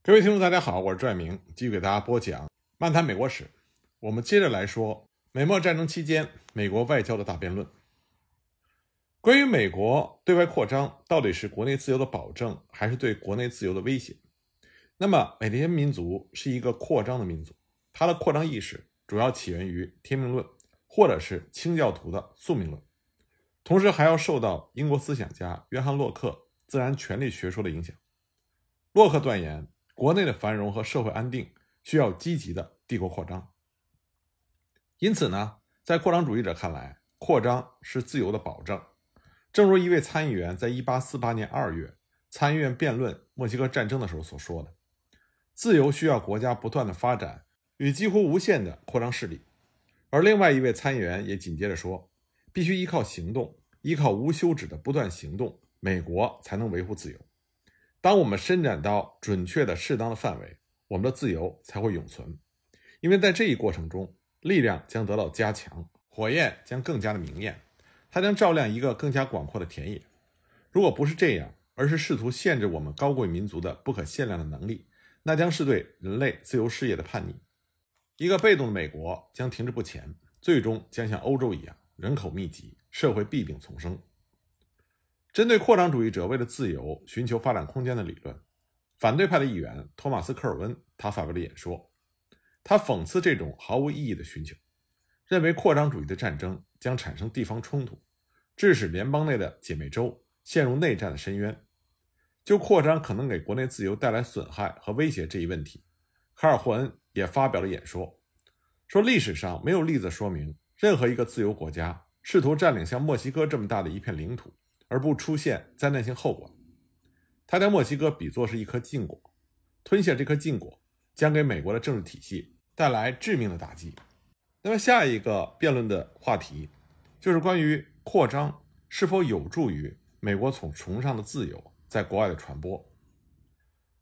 各位听众，大家好，我是拽明，继续给大家播讲《漫谈美国史》。我们接着来说美墨战争期间美国外交的大辩论。关于美国对外扩张到底是国内自由的保证，还是对国内自由的威胁？那么，美利坚民族是一个扩张的民族，它的扩张意识主要起源于天命论，或者是清教徒的宿命论，同时还要受到英国思想家约翰·洛克自然权利学说的影响。洛克断言。国内的繁荣和社会安定需要积极的帝国扩张，因此呢，在扩张主义者看来，扩张是自由的保证。正如一位参议员在1848年2月参议院辩论墨西哥战争的时候所说的：“自由需要国家不断的发展与几乎无限的扩张势力。”而另外一位参议员也紧接着说：“必须依靠行动，依靠无休止的不断行动，美国才能维护自由。”当我们伸展到准确的、适当的范围，我们的自由才会永存。因为在这一过程中，力量将得到加强，火焰将更加的明艳，它将照亮一个更加广阔的田野。如果不是这样，而是试图限制我们高贵民族的不可限量的能力，那将是对人类自由事业的叛逆。一个被动的美国将停滞不前，最终将像欧洲一样人口密集，社会弊病丛生。针对扩张主义者为了自由寻求发展空间的理论，反对派的议员托马斯·科尔温他发表了演说。他讽刺这种毫无意义的寻求，认为扩张主义的战争将产生地方冲突，致使联邦内的姐妹州陷入内战的深渊。就扩张可能给国内自由带来损害和威胁这一问题，卡尔霍恩也发表了演说，说历史上没有例子说明任何一个自由国家试图占领像墨西哥这么大的一片领土。而不出现灾难性后果。他将墨西哥比作是一颗禁果，吞下这颗禁果将给美国的政治体系带来致命的打击。那么下一个辩论的话题就是关于扩张是否有助于美国从崇尚的自由在国外的传播。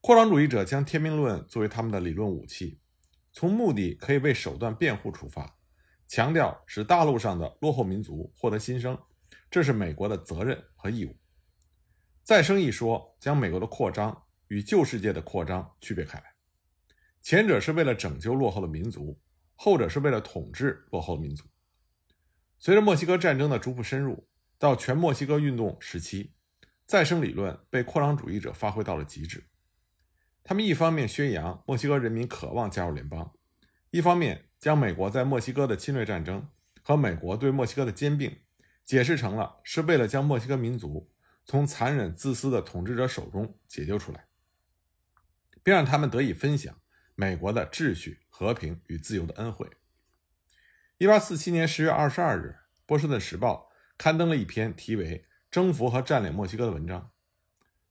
扩张主义者将天命论作为他们的理论武器，从目的可以为手段辩护出发，强调使大陆上的落后民族获得新生。这是美国的责任和义务。再生一说将美国的扩张与旧世界的扩张区别开来，前者是为了拯救落后的民族，后者是为了统治落后的民族。随着墨西哥战争的逐步深入，到全墨西哥运动时期，再生理论被扩张主义者发挥到了极致。他们一方面宣扬墨西哥人民渴望加入联邦，一方面将美国在墨西哥的侵略战争和美国对墨西哥的兼并。解释成了是为了将墨西哥民族从残忍自私的统治者手中解救出来，并让他们得以分享美国的秩序、和平与自由的恩惠。一八四七年十月二十二日，《波士顿时报》刊登了一篇题为《征服和占领墨西哥》的文章。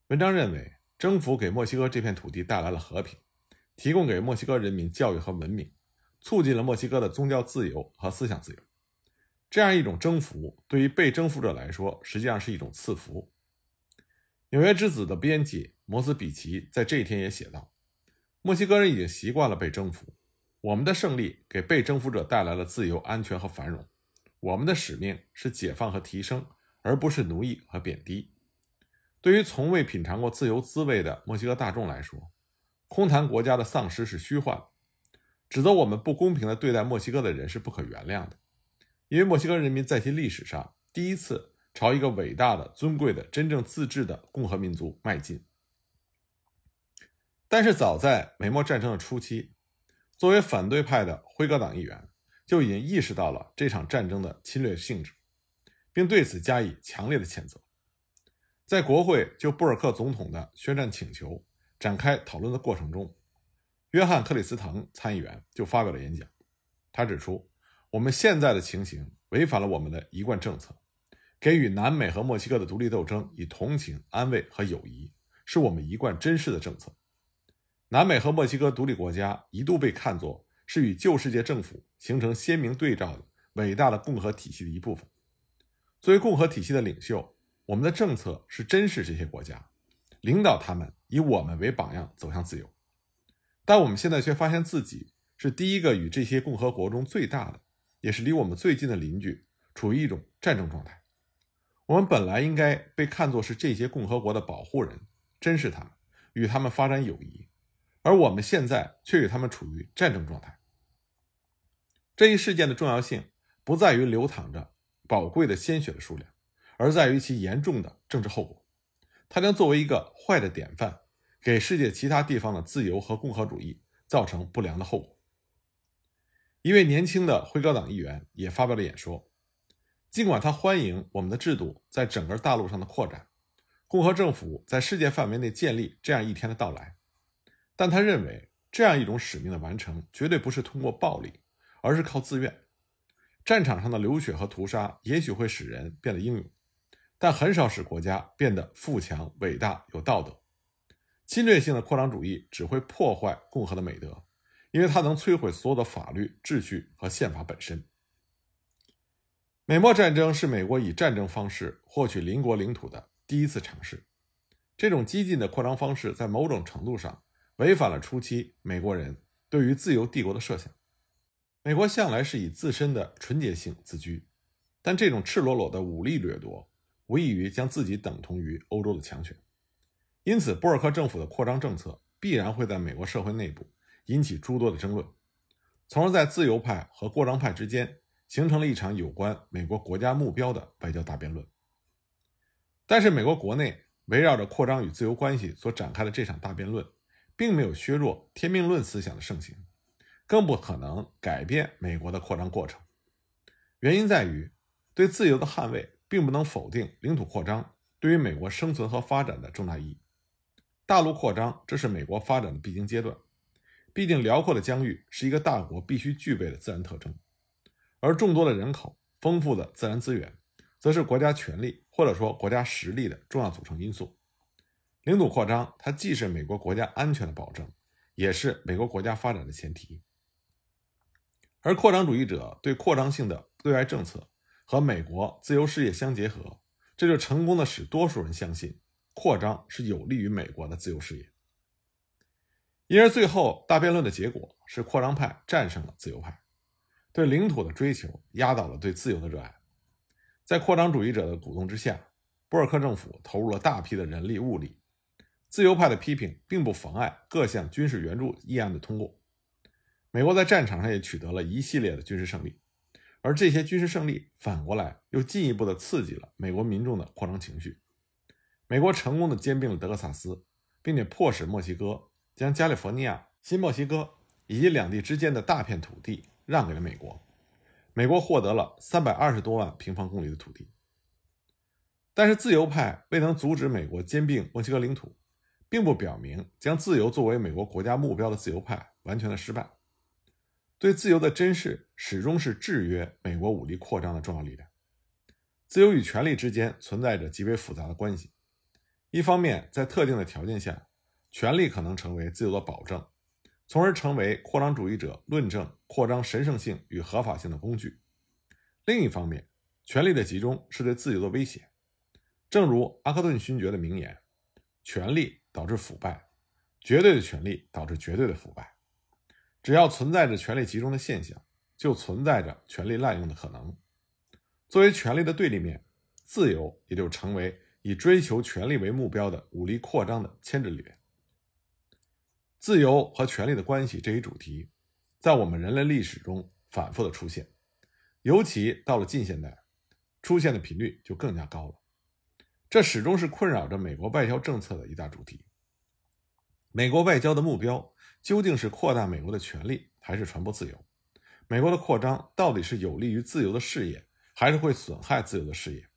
文章认为，征服给墨西哥这片土地带来了和平，提供给墨西哥人民教育和文明，促进了墨西哥的宗教自由和思想自由。这样一种征服，对于被征服者来说，实际上是一种赐福。《纽约之子》的编辑摩斯比奇在这一天也写道：“墨西哥人已经习惯了被征服，我们的胜利给被征服者带来了自由、安全和繁荣。我们的使命是解放和提升，而不是奴役和贬低。对于从未品尝过自由滋味的墨西哥大众来说，空谈国家的丧失是虚幻，指责我们不公平地对待墨西哥的人是不可原谅的。”因为墨西哥人民在其历史上第一次朝一个伟大的、尊贵的、真正自治的共和民族迈进。但是，早在美墨战争的初期，作为反对派的辉格党议员就已经意识到了这场战争的侵略性质，并对此加以强烈的谴责。在国会就布尔克总统的宣战请求展开讨论的过程中，约翰·克里斯滕参议员就发表了演讲，他指出。我们现在的情形违反了我们的一贯政策，给予南美和墨西哥的独立斗争以同情、安慰和友谊，是我们一贯珍视的政策。南美和墨西哥独立国家一度被看作是与旧世界政府形成鲜明对照的伟大的共和体系的一部分。作为共和体系的领袖，我们的政策是珍视这些国家，领导他们以我们为榜样走向自由。但我们现在却发现自己是第一个与这些共和国中最大的。也是离我们最近的邻居，处于一种战争状态。我们本来应该被看作是这些共和国的保护人，珍视他们，与他们发展友谊，而我们现在却与他们处于战争状态。这一事件的重要性不在于流淌着宝贵的鲜血的数量，而在于其严重的政治后果。它将作为一个坏的典范，给世界其他地方的自由和共和主义造成不良的后果。一位年轻的辉格党议员也发表了演说，尽管他欢迎我们的制度在整个大陆上的扩展，共和政府在世界范围内建立这样一天的到来，但他认为这样一种使命的完成绝对不是通过暴力，而是靠自愿。战场上的流血和屠杀也许会使人变得英勇。但很少使国家变得富强、伟大、有道德。侵略性的扩张主义只会破坏共和的美德，因为它能摧毁所有的法律、秩序和宪法本身。美墨战争是美国以战争方式获取邻国领土的第一次尝试。这种激进的扩张方式在某种程度上违反了初期美国人对于自由帝国的设想。美国向来是以自身的纯洁性自居，但这种赤裸裸的武力掠夺。无异于将自己等同于欧洲的强权，因此波尔克政府的扩张政策必然会在美国社会内部引起诸多的争论，从而在自由派和扩张派之间形成了一场有关美国国家目标的外交大辩论。但是，美国国内围绕着扩张与自由关系所展开的这场大辩论，并没有削弱天命论思想的盛行，更不可能改变美国的扩张过程。原因在于对自由的捍卫。并不能否定领土扩张对于美国生存和发展的重大意义。大陆扩张，这是美国发展的必经阶段。毕竟，辽阔的疆域是一个大国必须具备的自然特征，而众多的人口、丰富的自然资源，则是国家权力或者说国家实力的重要组成因素。领土扩张，它既是美国国家安全的保证，也是美国国家发展的前提。而扩张主义者对扩张性的对外政策。和美国自由事业相结合，这就成功的使多数人相信扩张是有利于美国的自由事业。因而，最后大辩论的结果是扩张派战胜了自由派，对领土的追求压倒了对自由的热爱。在扩张主义者的鼓动之下，波尔克政府投入了大批的人力物力。自由派的批评并不妨碍各项军事援助议案的通过。美国在战场上也取得了一系列的军事胜利。而这些军事胜利反过来又进一步的刺激了美国民众的扩张情绪。美国成功的兼并了德克萨斯，并且迫使墨西哥将加利福尼亚、新墨西哥以及两地之间的大片土地让给了美国。美国获得了三百二十多万平方公里的土地。但是自由派未能阻止美国兼并墨西哥领土，并不表明将自由作为美国国家目标的自由派完全的失败。对自由的珍视始终是制约美国武力扩张的重要力量。自由与权力之间存在着极为复杂的关系。一方面，在特定的条件下，权力可能成为自由的保证，从而成为扩张主义者论证扩张神圣性与合法性的工具；另一方面，权力的集中是对自由的威胁。正如阿克顿勋爵的名言：“权力导致腐败，绝对的权力导致绝对的腐败。”只要存在着权力集中的现象，就存在着权力滥用的可能。作为权力的对立面，自由也就成为以追求权力为目标的武力扩张的牵制力量。自由和权力的关系这一主题，在我们人类历史中反复的出现，尤其到了近现代，出现的频率就更加高了。这始终是困扰着美国外交政策的一大主题。美国外交的目标。究竟是扩大美国的权力，还是传播自由？美国的扩张到底是有利于自由的事业，还是会损害自由的事业？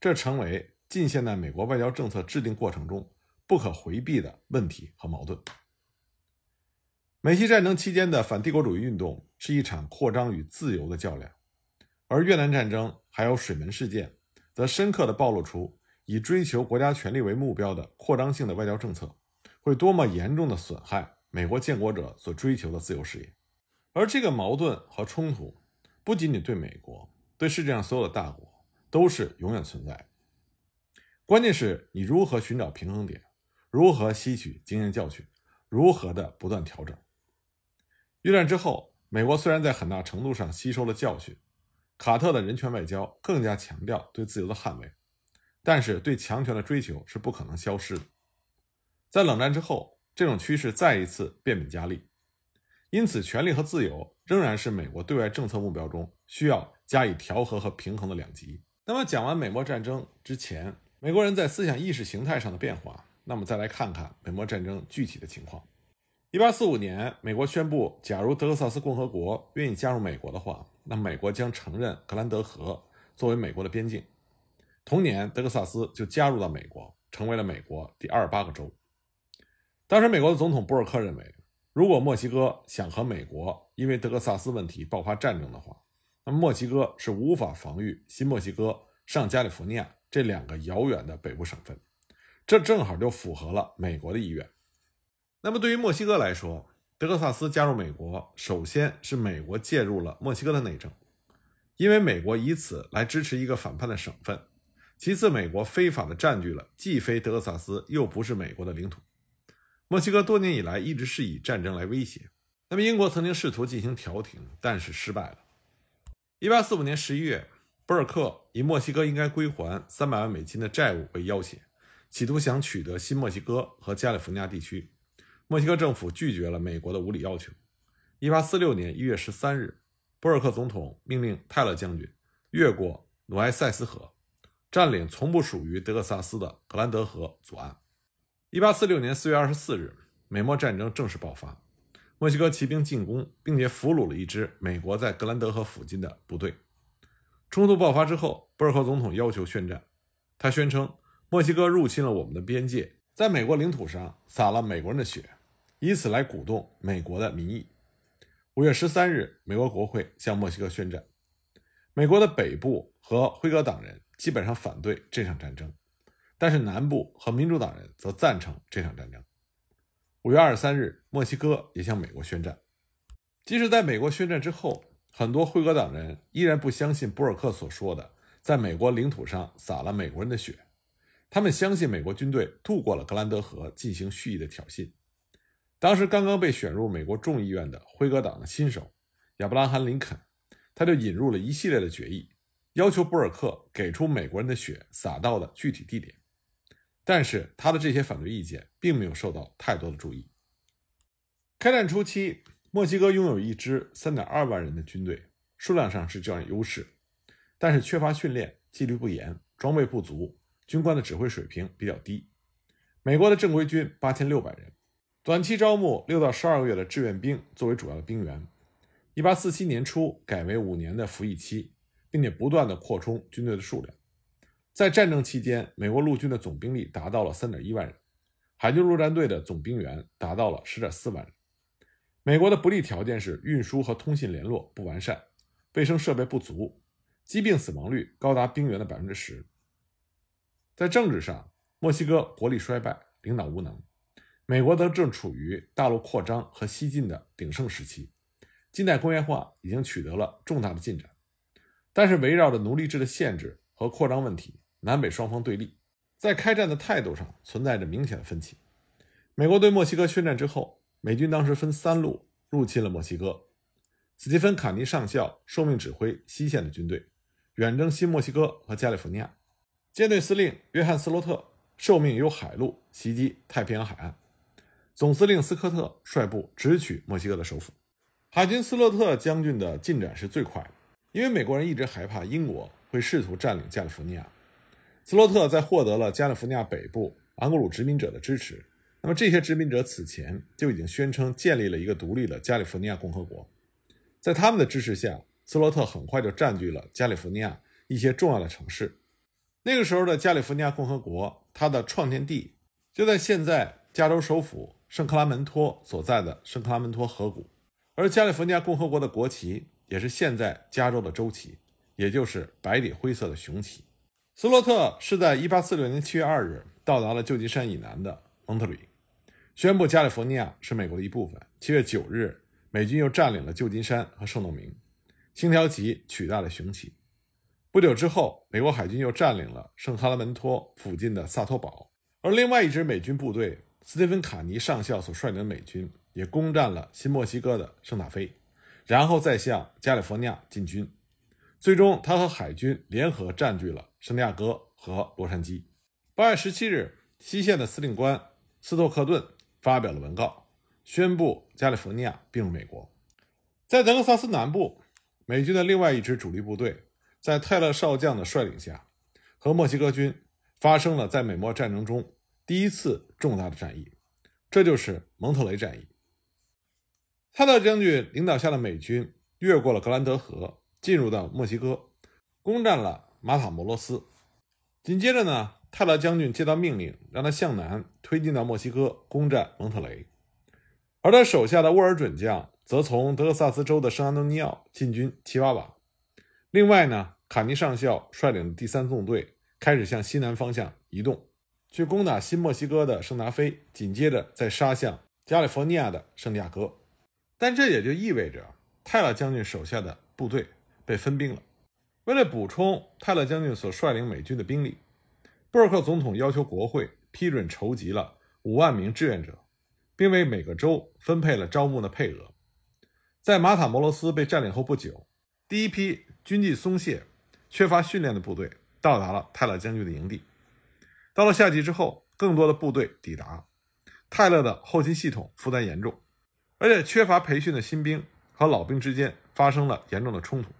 这成为近现代美国外交政策制定过程中不可回避的问题和矛盾。美西战争期间的反帝国主义运动是一场扩张与自由的较量，而越南战争还有水门事件，则深刻地暴露出以追求国家权力为目标的扩张性的外交政策会多么严重的损害。美国建国者所追求的自由事业，而这个矛盾和冲突，不仅仅对美国，对世界上所有的大国都是永远存在。关键是你如何寻找平衡点，如何吸取经验教训，如何的不断调整。越战之后，美国虽然在很大程度上吸收了教训，卡特的人权外交更加强调对自由的捍卫，但是对强权的追求是不可能消失的。在冷战之后。这种趋势再一次变本加厉。因此，权力和自由仍然是美国对外政策目标中需要加以调和和平衡的两极。那么，讲完美墨战争之前，美国人在思想意识形态上的变化，那么再来看看美墨战争具体的情况。一八四五年，美国宣布，假如德克萨斯共和国愿意加入美国的话，那美国将承认格兰德河作为美国的边境。同年，德克萨斯就加入到美国，成为了美国第二十八个州。当时，美国的总统布尔克认为。如果墨西哥想和美国因为德克萨斯问题爆发战争的话，那么墨西哥是无法防御新墨西哥上加利福尼亚这两个遥远的北部省份，这正好就符合了美国的意愿。那么对于墨西哥来说，德克萨斯加入美国，首先是美国介入了墨西哥的内政，因为美国以此来支持一个反叛的省份；其次，美国非法的占据了既非德克萨斯又不是美国的领土。墨西哥多年以来一直是以战争来威胁。那么，英国曾经试图进行调停，但是失败了。1845年11月，博尔克以墨西哥应该归还300万美金的债务为要挟，企图想取得新墨西哥和加利福尼亚地区。墨西哥政府拒绝了美国的无理要求。1846年1月13日，博尔克总统命令泰勒将军越过努埃塞斯河，占领从不属于德克萨斯的格兰德河左岸。一八四六年四月二十四日，美墨战争正式爆发。墨西哥骑兵进攻，并且俘虏了一支美国在格兰德河附近的部队。冲突爆发之后，博尔克总统要求宣战。他宣称，墨西哥入侵了我们的边界，在美国领土上洒了美国人的血，以此来鼓动美国的民意。五月十三日，美国国会向墨西哥宣战。美国的北部和辉格党人基本上反对这场战争。但是南部和民主党人则赞成这场战争。五月二十三日，墨西哥也向美国宣战。即使在美国宣战之后，很多辉格党人依然不相信博尔克所说的在美国领土上撒了美国人的血。他们相信美国军队渡过了格兰德河进行蓄意的挑衅。当时刚刚被选入美国众议院的辉格党的新手亚伯拉罕·林肯，他就引入了一系列的决议，要求博尔克给出美国人的血洒到的具体地点。但是他的这些反对意见并没有受到太多的注意。开战初期，墨西哥拥有一支3.2万人的军队，数量上是占优势，但是缺乏训练，纪律不严，装备不足，军官的指挥水平比较低。美国的正规军8600人，短期招募6到12个月的志愿兵作为主要的兵员。1847年初改为五年的服役期，并且不断的扩充军队的数量。在战争期间，美国陆军的总兵力达到了三点一万人，海军陆战队的总兵员达到了十点四万人。美国的不利条件是运输和通信联络不完善，卫生设备不足，疾病死亡率高达兵员的百分之十。在政治上，墨西哥国力衰败，领导无能；美国则正处于大陆扩张和西进的鼎盛时期，近代工业化已经取得了重大的进展，但是围绕着奴隶制的限制和扩张问题。南北双方对立，在开战的态度上存在着明显的分歧。美国对墨西哥宣战之后，美军当时分三路入侵了墨西哥。斯蒂芬·卡尼上校受命指挥西线的军队，远征新墨西哥和加利福尼亚。舰队司令约翰·斯洛特受命由海路袭击太平洋海岸。总司令斯科特率部直取墨西哥的首府。海军斯洛特将军的进展是最快的，因为美国人一直害怕英国会试图占领加利福尼亚。斯洛特在获得了加利福尼亚北部昂格鲁殖民者的支持，那么这些殖民者此前就已经宣称建立了一个独立的加利福尼亚共和国。在他们的支持下，斯洛特很快就占据了加利福尼亚一些重要的城市。那个时候的加利福尼亚共和国，它的创建地就在现在加州首府圣克拉门托所在的圣克拉门托河谷，而加利福尼亚共和国的国旗也是现在加州的州旗，也就是白底灰色的熊旗。斯洛特是在1846年7月2日到达了旧金山以南的蒙特里，宣布加利福尼亚是美国的一部分。7月9日，美军又占领了旧金山和圣诺明，星条旗取代了熊旗。不久之后，美国海军又占领了圣克拉门托附近的萨托堡，而另外一支美军部队斯蒂芬·卡尼上校所率领的美军也攻占了新墨西哥的圣塔菲，然后再向加利福尼亚进军。最终，他和海军联合占据了圣地亚哥和洛杉矶。八月十七日，西线的司令官斯托克顿发表了文告，宣布加利福尼亚并入美国。在德克萨斯南部，美军的另外一支主力部队在泰勒少将的率领下，和墨西哥军发生了在美墨战争中第一次重大的战役，这就是蒙特雷战役。泰勒将军领导下的美军越过了格兰德河，进入到墨西哥，攻占了马塔摩罗斯。紧接着呢？泰勒将军接到命令，让他向南推进到墨西哥，攻占蒙特雷。而他手下的沃尔准将则从德克萨斯州的圣安东尼奥进军奇瓦瓦。另外呢，卡尼上校率领的第三纵队开始向西南方向移动，去攻打新墨西哥的圣达菲，紧接着再杀向加利福尼亚的圣地亚哥。但这也就意味着泰勒将军手下的部队被分兵了。为了补充泰勒将军所率领美军的兵力。布尔克总统要求国会批准筹集了五万名志愿者，并为每个州分配了招募的配额。在马塔摩罗斯被占领后不久，第一批军纪松懈、缺乏训练的部队到达了泰勒将军的营地。到了夏季之后，更多的部队抵达，泰勒的后勤系统负担严重，而且缺乏培训的新兵和老兵之间发生了严重的冲突。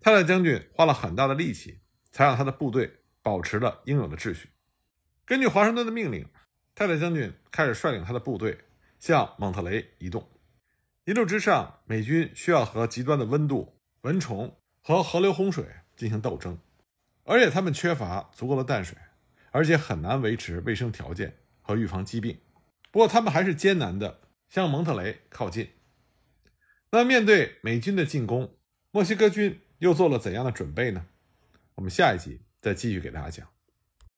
泰勒将军花了很大的力气，才让他的部队。保持了应有的秩序。根据华盛顿的命令，泰勒将军开始率领他的部队向蒙特雷移动。一路之上，美军需要和极端的温度、蚊虫和河流洪水进行斗争，而且他们缺乏足够的淡水，而且很难维持卫生条件和预防疾病。不过，他们还是艰难地向蒙特雷靠近。那面对美军的进攻，墨西哥军又做了怎样的准备呢？我们下一集。再继续给大家讲。